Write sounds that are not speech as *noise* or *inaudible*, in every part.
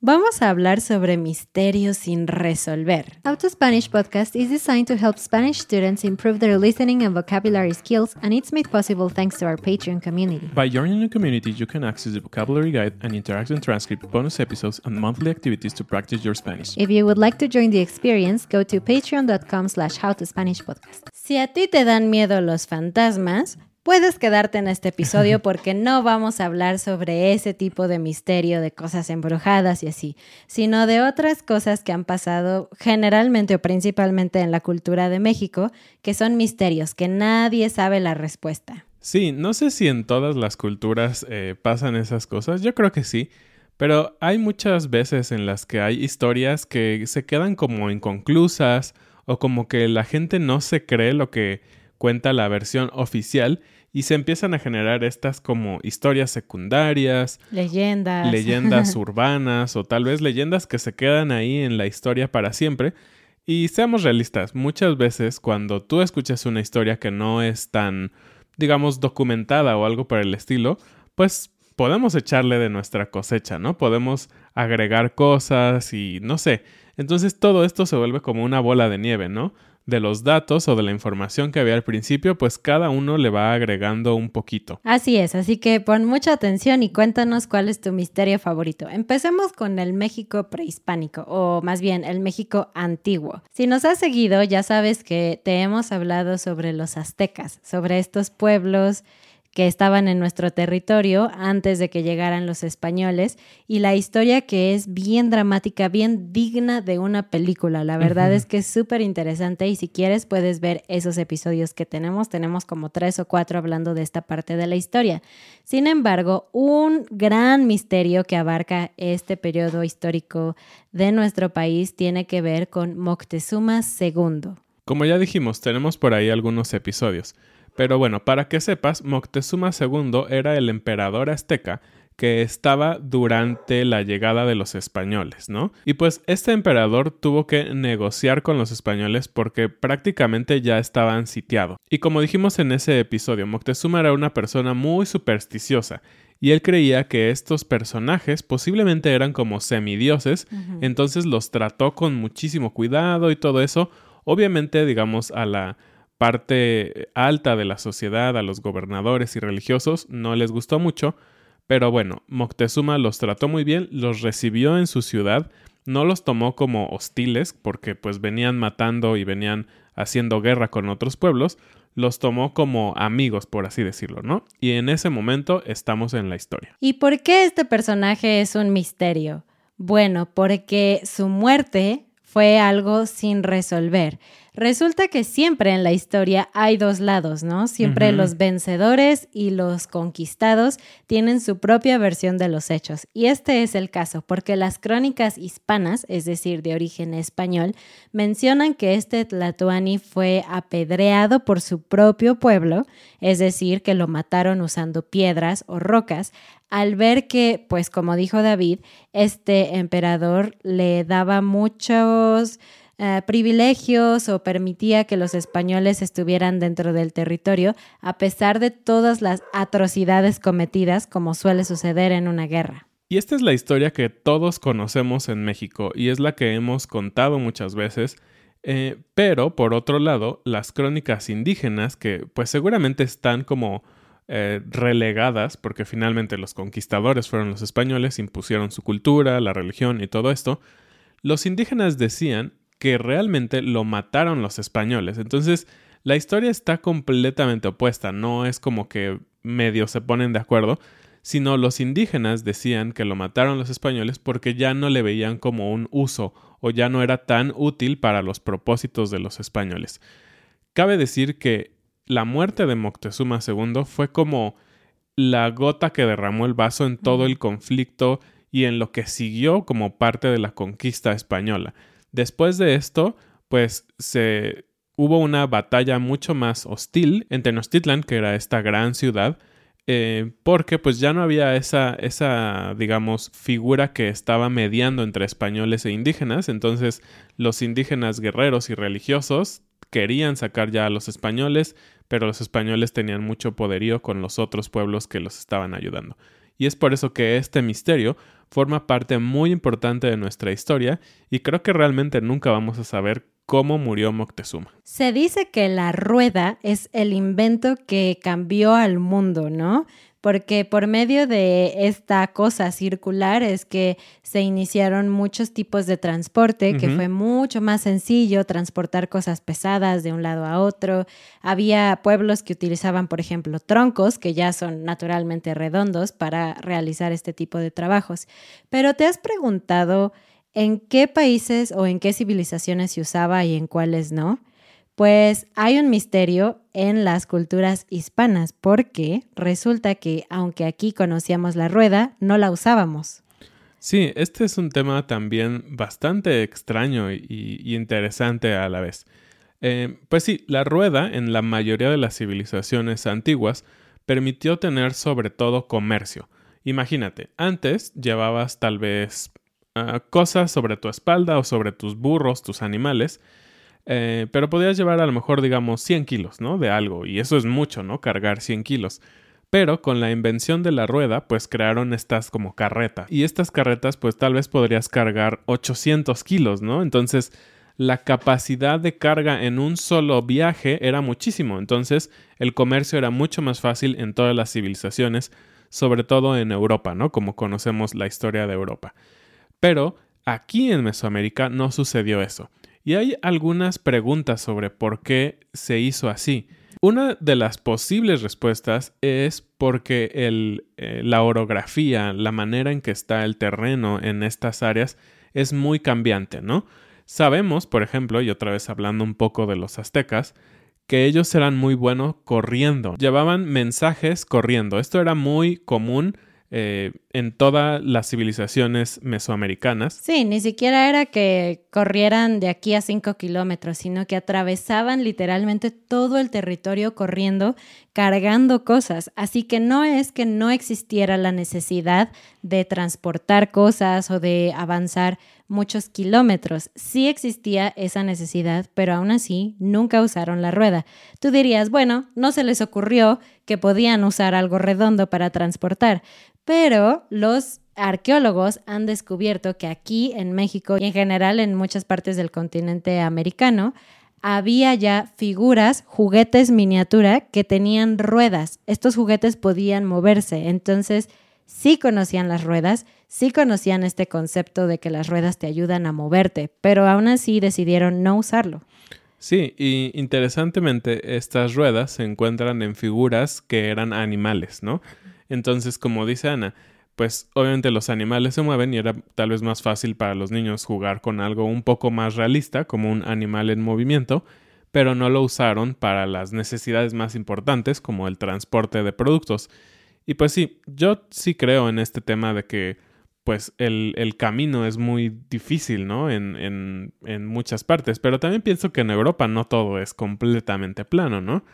Vamos a hablar sobre misterios sin resolver. How to Spanish podcast is designed to help Spanish students improve their listening and vocabulary skills, and it's made possible thanks to our Patreon community. By joining the community, you can access the vocabulary guide and interactive transcript, bonus episodes, and monthly activities to practice your Spanish. If you would like to join the experience, go to patreon.com slash howtospanishpodcast. Si a ti te dan miedo los fantasmas, puedes quedarte en este episodio porque no vamos a hablar sobre ese tipo de misterio, de cosas embrujadas y así, sino de otras cosas que han pasado generalmente o principalmente en la cultura de México, que son misterios, que nadie sabe la respuesta. Sí, no sé si en todas las culturas eh, pasan esas cosas, yo creo que sí, pero hay muchas veces en las que hay historias que se quedan como inconclusas o como que la gente no se cree lo que cuenta la versión oficial y se empiezan a generar estas como historias secundarias, Leyendas. leyendas *laughs* urbanas o tal vez leyendas que se quedan ahí en la historia para siempre. Y seamos realistas, muchas veces cuando tú escuchas una historia que no es tan, digamos, documentada o algo por el estilo, pues podemos echarle de nuestra cosecha, ¿no? Podemos agregar cosas y no sé. Entonces todo esto se vuelve como una bola de nieve, ¿no? De los datos o de la información que había al principio, pues cada uno le va agregando un poquito. Así es, así que pon mucha atención y cuéntanos cuál es tu misterio favorito. Empecemos con el México prehispánico, o más bien el México antiguo. Si nos has seguido, ya sabes que te hemos hablado sobre los aztecas, sobre estos pueblos que estaban en nuestro territorio antes de que llegaran los españoles y la historia que es bien dramática, bien digna de una película. La verdad es que es súper interesante y si quieres puedes ver esos episodios que tenemos. Tenemos como tres o cuatro hablando de esta parte de la historia. Sin embargo, un gran misterio que abarca este periodo histórico de nuestro país tiene que ver con Moctezuma II. Como ya dijimos, tenemos por ahí algunos episodios. Pero bueno, para que sepas, Moctezuma II era el emperador azteca que estaba durante la llegada de los españoles, ¿no? Y pues este emperador tuvo que negociar con los españoles porque prácticamente ya estaban sitiados. Y como dijimos en ese episodio, Moctezuma era una persona muy supersticiosa y él creía que estos personajes posiblemente eran como semidioses, entonces los trató con muchísimo cuidado y todo eso, obviamente digamos a la parte alta de la sociedad, a los gobernadores y religiosos, no les gustó mucho, Pero bueno, Moctezuma los trató muy bien, los recibió en su ciudad, no los tomó como hostiles porque pues venían matando y venían haciendo guerra con otros pueblos, los tomó como amigos, por así decirlo, ¿no? Y en ese momento estamos en la historia. ¿Y por qué este personaje es un misterio? Bueno, porque su muerte fue algo sin resolver. Resulta que siempre en la historia hay dos lados, ¿no? Siempre los vencedores y los conquistados tienen su propia versión de los hechos. Y este es el caso, porque las crónicas hispanas, es decir, de origen español, mencionan que este Tlatoani fue apedreado por su propio pueblo, es decir, que lo mataron usando piedras o rocas, al ver que, pues como dijo David, este emperador le daba muchos eh, privilegios o permitía que los españoles estuvieran dentro del territorio a pesar de todas las atrocidades cometidas como suele suceder en una guerra. Y esta es la historia que todos conocemos en México y es la que hemos contado muchas veces, eh, pero por otro lado, las crónicas indígenas, que pues seguramente están como eh, relegadas, porque finalmente los conquistadores fueron los españoles, impusieron su cultura, la religión y todo esto, los indígenas decían que realmente lo mataron los españoles. Entonces, la historia está completamente opuesta, no es como que medio se ponen de acuerdo, sino los indígenas decían que lo mataron los españoles porque ya no le veían como un uso o ya no era tan útil para los propósitos de los españoles. Cabe decir que la muerte de Moctezuma II fue como la gota que derramó el vaso en todo el conflicto y en lo que siguió como parte de la conquista española. Después de esto, pues se hubo una batalla mucho más hostil en Tenochtitlan, que era esta gran ciudad, eh, porque pues ya no había esa, esa, digamos, figura que estaba mediando entre españoles e indígenas, entonces los indígenas guerreros y religiosos querían sacar ya a los españoles, pero los españoles tenían mucho poderío con los otros pueblos que los estaban ayudando. Y es por eso que este misterio forma parte muy importante de nuestra historia y creo que realmente nunca vamos a saber cómo murió Moctezuma. Se dice que la rueda es el invento que cambió al mundo, ¿no? Porque por medio de esta cosa circular es que se iniciaron muchos tipos de transporte, que fue mucho más sencillo transportar cosas pesadas de un lado a otro. Había pueblos que utilizaban, por ejemplo, troncos, que ya son naturalmente redondos para realizar este tipo de trabajos. Pero te has preguntado en qué países o en qué civilizaciones se usaba y en cuáles no. Pues hay un misterio en las culturas hispanas porque resulta que aunque aquí conocíamos la rueda, no la usábamos. Sí, este es un tema también bastante extraño y, interesante a la vez. Eh, pues sí, la rueda en la mayoría de las civilizaciones antiguas permitió tener sobre todo comercio. Imagínate, antes llevabas tal vez ah, cosas sobre tu espalda o sobre tus burros, tus animales, eh, pero podías llevar a lo mejor, digamos, 100 kilos, ¿no? De algo, y eso es mucho, ¿no? Cargar 100 kilos. Pero con la invención de la rueda, pues crearon estas como carretas. Y estas carretas, pues tal vez podrías cargar 800 kilos, ¿no? Entonces, la capacidad de carga en un solo viaje era muchísimo. Entonces, el comercio era mucho más fácil en todas las civilizaciones, sobre todo en Europa, ¿no? Como conocemos la historia de Europa. Pero aquí en Mesoamérica no sucedió eso. Y hay algunas preguntas sobre por qué se hizo así. Una de las posibles respuestas es porque eh, la orografía, la manera en que está el terreno en estas áreas es muy cambiante, ¿no? Sabemos, por ejemplo, y otra vez hablando un poco de los aztecas, que ellos eran muy buenos corriendo, llevaban mensajes corriendo. Esto era muy común eh, en todas las civilizaciones mesoamericanas. Sí, ni siquiera era que corrieran de aquí a cinco kilómetros, sino que atravesaban literalmente todo el territorio corriendo, cargando cosas. Así que no es que no existiera la necesidad de transportar cosas o de avanzar muchos kilómetros. Sí existía esa necesidad, pero aún así nunca usaron la rueda. Tú dirías, bueno, no se les ocurrió que podían usar algo redondo para transportar, pero los arqueólogos han descubierto que aquí en México y en general en muchas partes del continente americano había ya figuras, juguetes miniatura que tenían ruedas. Estos juguetes podían moverse, entonces sí conocían las ruedas, sí conocían este concepto de que las ruedas te ayudan a moverte, pero aún así decidieron no usarlo. Sí, y interesantemente estas ruedas se encuentran en figuras que eran animales, ¿no? Entonces, como dice Ana, pues obviamente los animales se mueven y era tal vez más fácil para los niños jugar con algo un poco más realista, como un animal en movimiento, pero no lo usaron para las necesidades más importantes, como el transporte de productos. Y pues sí, yo sí creo en este tema de que pues el, el camino es muy difícil, ¿no? En, en, en, muchas partes, pero también pienso que en Europa no todo es completamente plano, ¿no?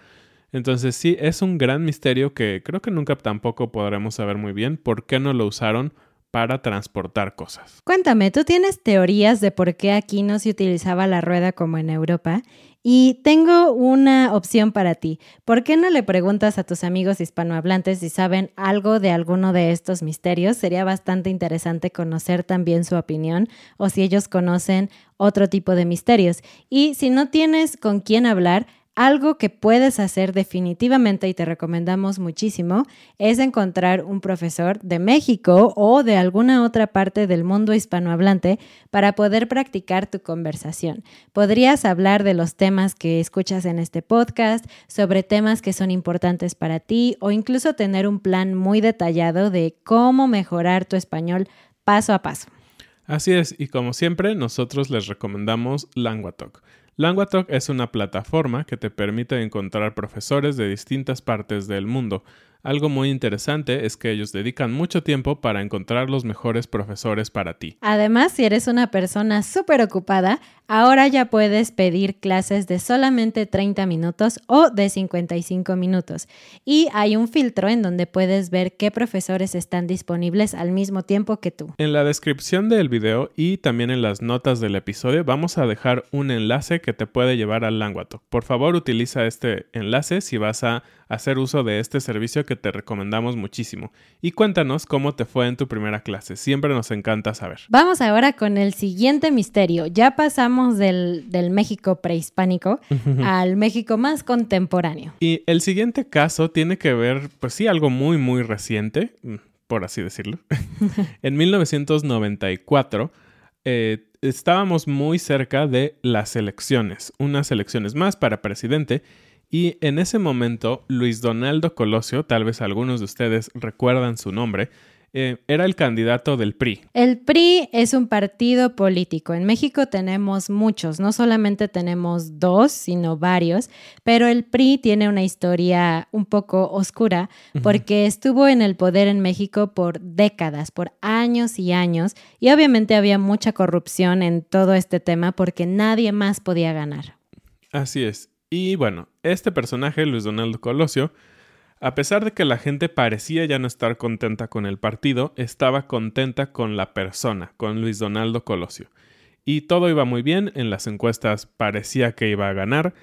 Entonces sí, es un gran misterio que creo que nunca tampoco podremos saber muy bien por qué no lo usaron para transportar cosas. Cuéntame, ¿tú tienes teorías de por qué aquí no se utilizaba la rueda como en Europa? Y tengo una opción para ti. ¿Por qué no le preguntas a tus amigos hispanohablantes si saben algo de alguno de estos misterios? Sería bastante interesante conocer también su opinión o si ellos conocen otro tipo de misterios. Y si no tienes con quién hablar, algo que puedes hacer definitivamente y te recomendamos muchísimo es encontrar un profesor de México o de alguna otra parte del mundo hispanohablante para poder practicar tu conversación. Podrías hablar de los temas que escuchas en este podcast, sobre temas que son importantes para ti o incluso tener un plan muy detallado de cómo mejorar tu español paso a paso. Así es, y como siempre, nosotros les recomendamos LanguaTalk. LanguaTalk es una plataforma que te permite encontrar profesores de distintas partes del mundo algo muy interesante es que ellos dedican mucho tiempo para encontrar los mejores profesores para ti. Además, si eres una persona súper ocupada, ahora ya puedes pedir clases de solamente 30 minutos o de 55 minutos. Y hay un filtro en donde puedes ver qué profesores están disponibles al mismo tiempo que tú. En la descripción del video y también en las notas del episodio vamos a dejar un enlace que te puede llevar al Languato. Por favor, utiliza este enlace si vas a hacer uso de este servicio que te recomendamos muchísimo. Y cuéntanos cómo te fue en tu primera clase. Siempre nos encanta saber. Vamos ahora con el siguiente misterio. Ya pasamos del, México prehispánico al México más contemporáneo. Y el siguiente caso tiene que ver, pues sí, algo muy, muy reciente, mm, por así decirlo. *laughs* en 1994 eh, estábamos muy cerca de las elecciones, unas elecciones más para presidente y en ese momento, Luis Donaldo Colosio, tal vez algunos de ustedes recuerdan su nombre, eh, era el candidato del PRI. El PRI es un partido político. En México tenemos muchos, no solamente tenemos dos, sino varios, pero el PRI tiene una historia un poco oscura porque estuvo en el poder en México por décadas, por años y años, y obviamente había mucha corrupción en todo este tema porque nadie más podía ganar. Así es. Y bueno, este personaje, Luis Donaldo Colosio, a pesar de que la gente parecía ya no estar contenta con el partido, estaba contenta con la persona, con Luis Donaldo Colosio. Y todo iba muy bien, en las encuestas parecía que iba a ganar,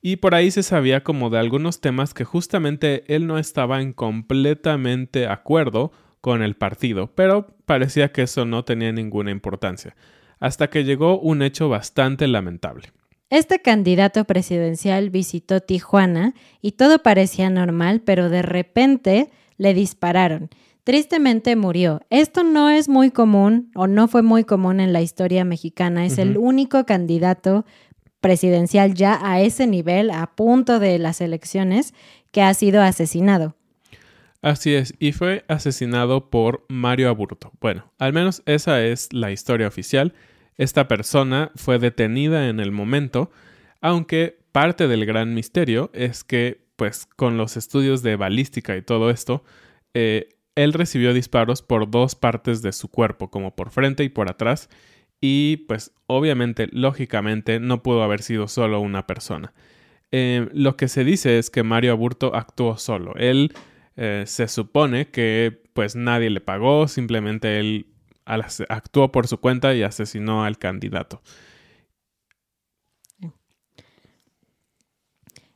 y por ahí se sabía como de algunos temas que justamente él no estaba en completamente acuerdo con el partido, pero parecía que eso no tenía ninguna importancia, hasta que llegó un hecho bastante lamentable. Este candidato presidencial visitó Tijuana y todo parecía normal, pero de repente le dispararon. Tristemente murió. Esto no es muy común o no fue muy común en la historia mexicana. Es el único candidato presidencial ya a ese nivel, a punto de las elecciones, que ha sido asesinado. Así es, y fue asesinado por Mario Aburto. Bueno, al menos esa es la historia oficial. Esta persona fue detenida en el momento, aunque parte del gran misterio es que, pues, con los estudios de balística y todo esto, eh, él recibió disparos por dos partes de su cuerpo, como por frente y por atrás, y pues obviamente, lógicamente, no pudo haber sido solo una persona. Eh, lo que se dice es que Mario Aburto actuó solo. Él eh, se supone que pues nadie le pagó, simplemente él actuó por su cuenta y asesinó al candidato.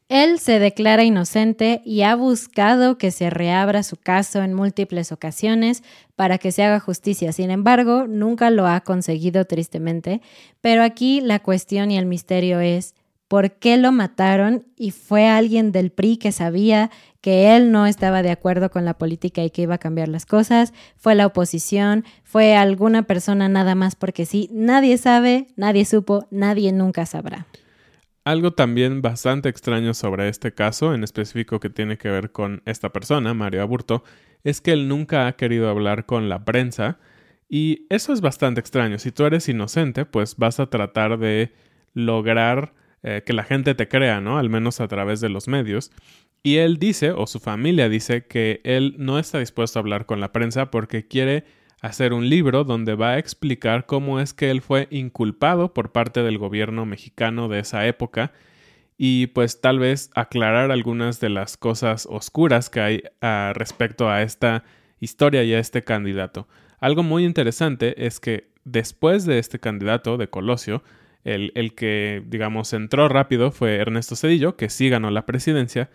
Él se declara inocente y ha buscado que se reabra su caso en múltiples ocasiones para que se haga justicia. Sin embargo, nunca lo ha conseguido tristemente. Pero aquí la cuestión y el misterio es, ¿por qué lo mataron? ¿Y fue alguien del PRI que sabía que él no estaba de acuerdo con la política y que iba a cambiar las cosas, fue la oposición, fue alguna persona nada más porque sí, nadie sabe, nadie supo, nadie nunca sabrá. Algo también bastante extraño sobre este caso, en específico que tiene que ver con esta persona, Mario Aburto, es que él nunca ha querido hablar con la prensa y eso es bastante extraño. Si tú eres inocente, pues vas a tratar de lograr eh, que la gente te crea, ¿no? Al menos a través de los medios. Y él dice, o su familia dice, que él no está dispuesto a hablar con la prensa porque quiere hacer un libro donde va a explicar cómo es que él fue inculpado por parte del gobierno mexicano de esa época y pues tal vez aclarar algunas de las cosas oscuras que hay ah, respecto a esta historia y a este candidato. Algo muy interesante es que después de este candidato de Colosio, el, el que digamos entró rápido fue Ernesto Cedillo, que sí ganó la presidencia,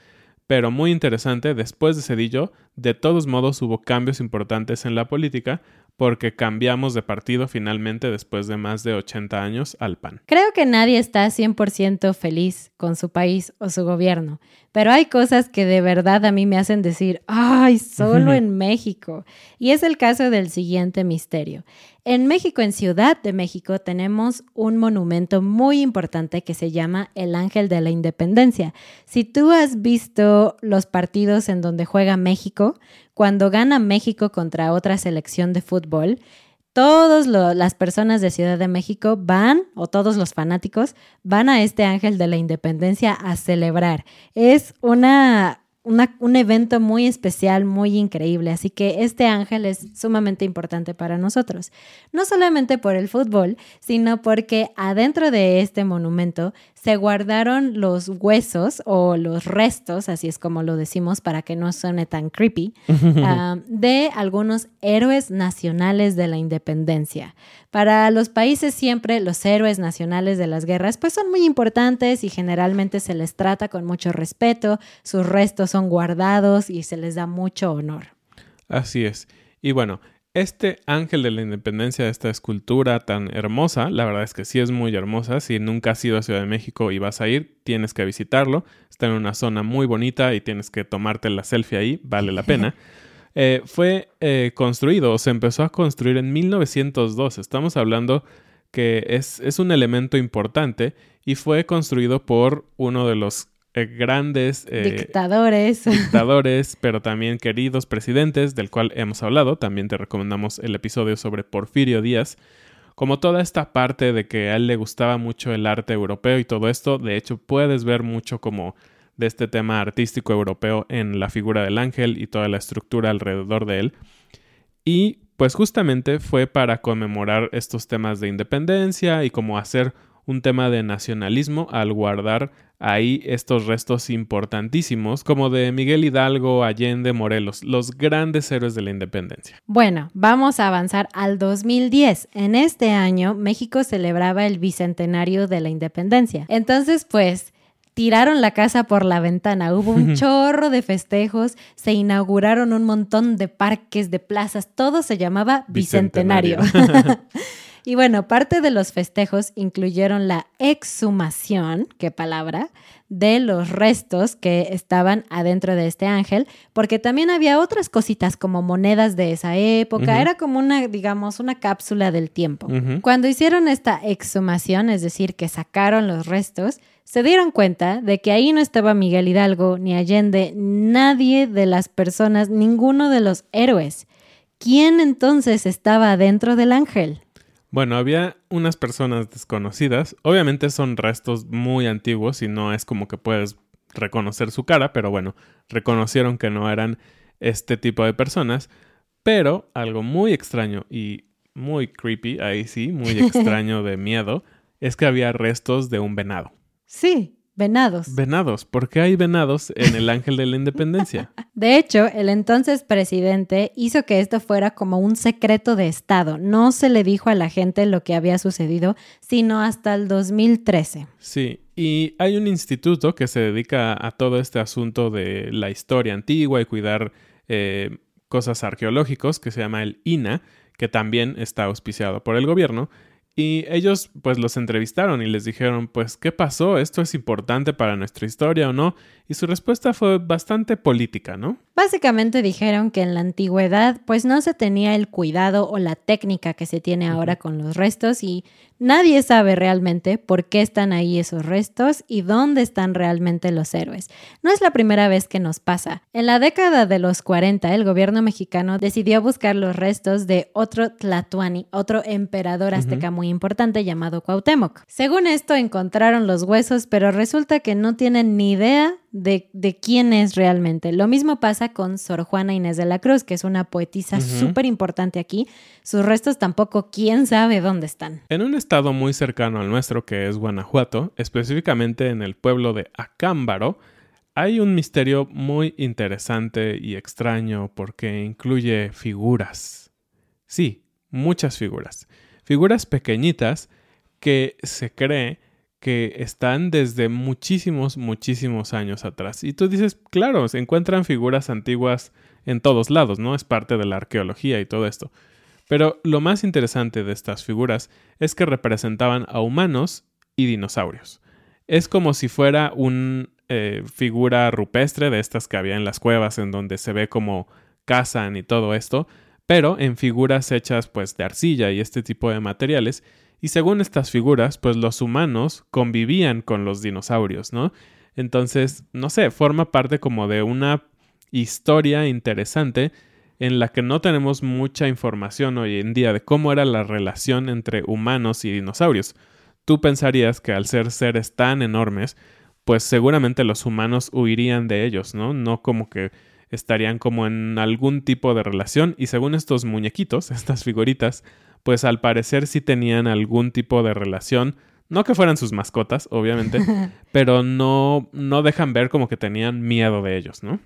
pero muy interesante, después de Cedillo, de todos modos hubo cambios importantes en la política porque cambiamos de partido finalmente después de más de 80 años al PAN. Creo que nadie está 100% feliz con su país o su gobierno, pero hay cosas que de verdad a mí me hacen decir, ay, solo *laughs* en México. Y es el caso del siguiente misterio. En México, en Ciudad de México, tenemos un monumento muy importante que se llama el Ángel de la Independencia. Si tú has visto los partidos en donde juega México, cuando gana México contra otra selección de fútbol, todas las personas de Ciudad de México van, o todos los fanáticos, van a este ángel de la independencia a celebrar. Es una, un evento muy especial, muy increíble. Así que este ángel es sumamente importante para nosotros. No solamente por el fútbol, sino porque adentro de este monumento se guardaron los huesos o los restos, así es como lo decimos para que no suene tan creepy, *laughs* ah, de algunos héroes nacionales de la independencia. Para los países siempre los héroes nacionales de las guerras pues son muy importantes y generalmente se les trata con mucho respeto, sus restos son guardados y se les da mucho honor. Así es. Y bueno, este ángel de la independencia, esta escultura tan hermosa, la verdad es que sí es muy hermosa. Si nunca has ido a Ciudad de México y vas a ir, tienes que visitarlo. Está en una zona muy bonita y tienes que tomarte la selfie ahí, vale la pena. *laughs* Eh, fue eh, construido o se empezó a construir en 1902. Estamos hablando que es, es un elemento importante y fue construido por uno de los eh, grandes eh, dictadores. *laughs* dictadores, pero también queridos presidentes, del cual hemos hablado. También te recomendamos el episodio sobre Porfirio Díaz. Como toda esta parte de que a él le gustaba mucho el arte europeo y todo esto, de hecho puedes ver mucho como de este tema artístico europeo en la figura del ángel y toda la estructura alrededor de él. Y pues justamente fue para conmemorar estos temas de independencia y como hacer un tema de nacionalismo al guardar ahí estos restos importantísimos como de Miguel Hidalgo, Allende, Morelos, los grandes héroes de la independencia. Bueno, vamos a avanzar al 2010. En este año México celebraba el bicentenario de la independencia. Entonces, pues tiraron la casa por la ventana, hubo un *laughs* chorro de festejos, se inauguraron un montón de parques, de plazas, todo se llamaba Bicentenario. *laughs* *laughs* Y bueno, parte de los festejos incluyeron la exhumación, qué palabra, de los restos que estaban adentro de este ángel, porque también había otras cositas como monedas de esa época, era como una, digamos, una cápsula del tiempo. Cuando hicieron esta exhumación, es decir, que sacaron los restos, se dieron cuenta de que ahí no estaba Miguel Hidalgo, ni Allende, nadie de las personas, ninguno de los héroes. ¿Quién entonces estaba dentro del ángel? Bueno, había unas personas desconocidas. Obviamente son restos muy antiguos y no es como que puedes reconocer su cara, pero bueno, reconocieron que no eran este tipo de personas. Pero algo muy extraño y muy creepy, ahí sí, muy *laughs* extraño de miedo, es que había restos de un venado. Sí, Venados. Venados. ¿Por qué hay venados en el Ángel de la Independencia? *laughs* De hecho, el entonces presidente hizo que esto fuera como un secreto de Estado. No se le dijo a la gente lo que había sucedido, sino hasta el 2013. Sí, y hay un instituto que se dedica a todo este asunto de la historia antigua y cuidar eh, cosas arqueológicas que se llama el INA, que también está auspiciado por el gobierno Y ellos pues los entrevistaron y les dijeron pues ¿qué pasó? ¿Esto es importante para nuestra historia o no? Y su respuesta fue bastante política, ¿no? Básicamente dijeron que en la antigüedad pues no se tenía el cuidado o la técnica que se tiene ahora con los restos y nadie sabe realmente por qué están ahí esos restos y dónde están realmente los héroes. No es la primera vez que nos pasa. En la década de los 40 el gobierno mexicano decidió buscar los restos de otro Tlatuani, otro emperador azteca muy importante llamado Cuauhtémoc. Según esto encontraron los huesos, pero resulta que no tienen ni idea de, quién es realmente. Lo mismo pasa con Sor Juana Inés de la Cruz, que es una poetisa súper importante aquí. Sus restos tampoco, quién sabe dónde están. En un estado muy cercano al nuestro, que es Guanajuato, específicamente en el pueblo de Acámbaro, hay un misterio muy interesante y extraño porque incluye figuras. Sí, muchas figuras. Figuras pequeñitas que se cree que están desde muchísimos, muchísimos años atrás. Y tú dices, claro, se encuentran figuras antiguas en todos lados, ¿no? Es parte de la arqueología y todo esto. Pero lo más interesante de estas figuras es que representaban a humanos y dinosaurios. Es como si fuera una eh, figura rupestre de estas que había en las cuevas en donde se ve como cazan y todo esto, pero en figuras hechas pues de arcilla y este tipo de materiales y según estas figuras, pues los humanos convivían con los dinosaurios, ¿no? Entonces, no sé, forma parte como de una historia interesante en la que no tenemos mucha información hoy en día de cómo era la relación entre humanos y dinosaurios. Tú pensarías que al ser seres tan enormes, pues seguramente los humanos huirían de ellos, ¿no? No como que estarían como en algún tipo de relación y según estos muñequitos, *laughs* estas figuritas, pues al parecer sí tenían algún tipo de relación. No que fueran sus mascotas, obviamente, *laughs* pero no, no dejan ver como que tenían miedo de ellos, ¿no?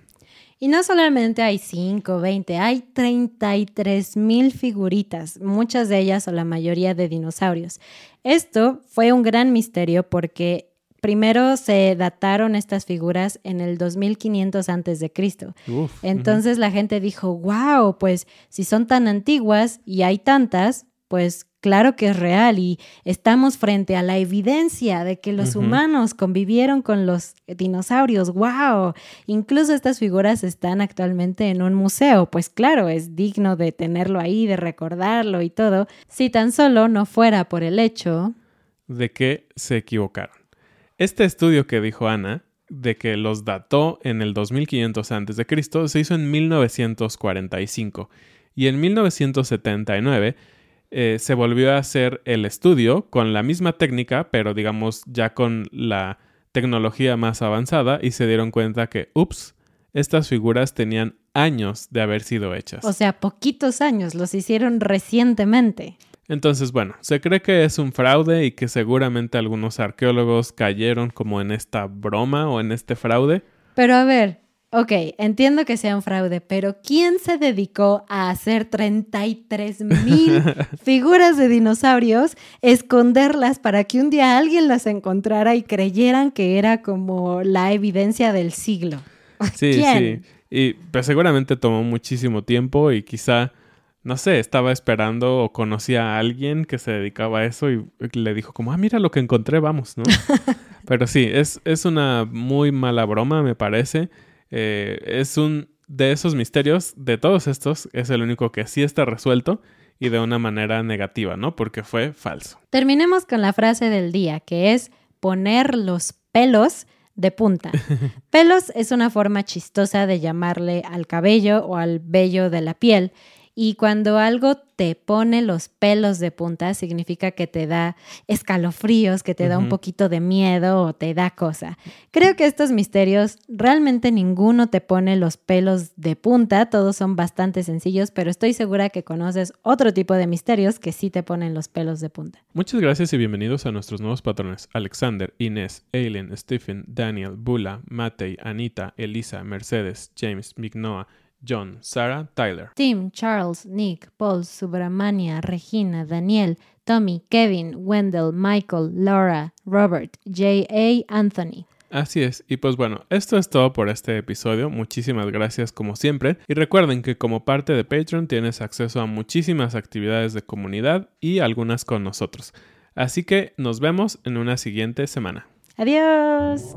Y no solamente hay 5, 20, hay 33 mil figuritas, muchas de ellas o la mayoría de dinosaurios. Esto fue un gran misterio porque primero se dataron estas figuras en el 2500 antes de Cristo. Entonces la gente dijo, wow, pues si son tan antiguas y hay tantas, pues claro que es real y estamos frente a la evidencia de que los humanos convivieron con los dinosaurios. ¡Wow! Incluso estas figuras están actualmente en un museo. Pues claro, es digno de tenerlo ahí, de recordarlo y todo, si tan solo no fuera por el hecho de que se equivocaron. Este estudio que dijo Ana, de que los dató en el 2500 a.C., se hizo en 1945 y en 1979 eh, se volvió a hacer el estudio con la misma técnica, pero digamos ya con la tecnología más avanzada y se dieron cuenta que, ups, estas figuras tenían años de haber sido hechas. O sea, poquitos años, los hicieron recientemente. Entonces, bueno, se cree que es un fraude y que seguramente algunos arqueólogos cayeron como en esta broma o en este fraude. Pero a ver, ok, entiendo que sea un fraude, pero ¿quién se dedicó a hacer 33 mil *laughs* figuras de dinosaurios, esconderlas para que un día alguien las encontrara y creyeran que era como la evidencia del siglo? *laughs* Sí, sí. Y pues seguramente tomó muchísimo tiempo y quizá no sé, estaba esperando o conocía a alguien que se dedicaba a eso y le dijo como, ah, mira lo que encontré, vamos, ¿no? *laughs* Pero sí, es, es una muy mala broma, me parece. Eh, es un de esos misterios, de todos estos, es el único que sí está resuelto y de una manera negativa, ¿no? Porque fue falso. Terminemos con la frase del día, que es poner los pelos de punta. *laughs* Pelos es una forma chistosa de llamarle al cabello o al vello de la piel y cuando algo te pone los pelos de punta, significa que te da escalofríos, que te da un poquito de miedo o te da cosa. Creo que estos misterios, realmente ninguno te pone los pelos de punta, todos son bastante sencillos, pero estoy segura que conoces otro tipo de misterios que sí te ponen los pelos de punta. Muchas gracias y bienvenidos a nuestros nuevos patrones. Alexander, Inés, Aileen, Stephen, Daniel, Bula, Matei, Anita, Elisa, Mercedes, James, Mignoa, John, Sarah, Tyler. Tim, Charles, Nick, Paul, Subramania, Regina, Daniel, Tommy, Kevin, Wendell, Michael, Laura, Robert, J.A. Anthony. Así es, y pues bueno, esto es todo por este episodio, muchísimas gracias como siempre, y recuerden que como parte de Patreon tienes acceso a muchísimas actividades de comunidad y algunas con nosotros. Así que nos vemos en una siguiente semana. Adiós.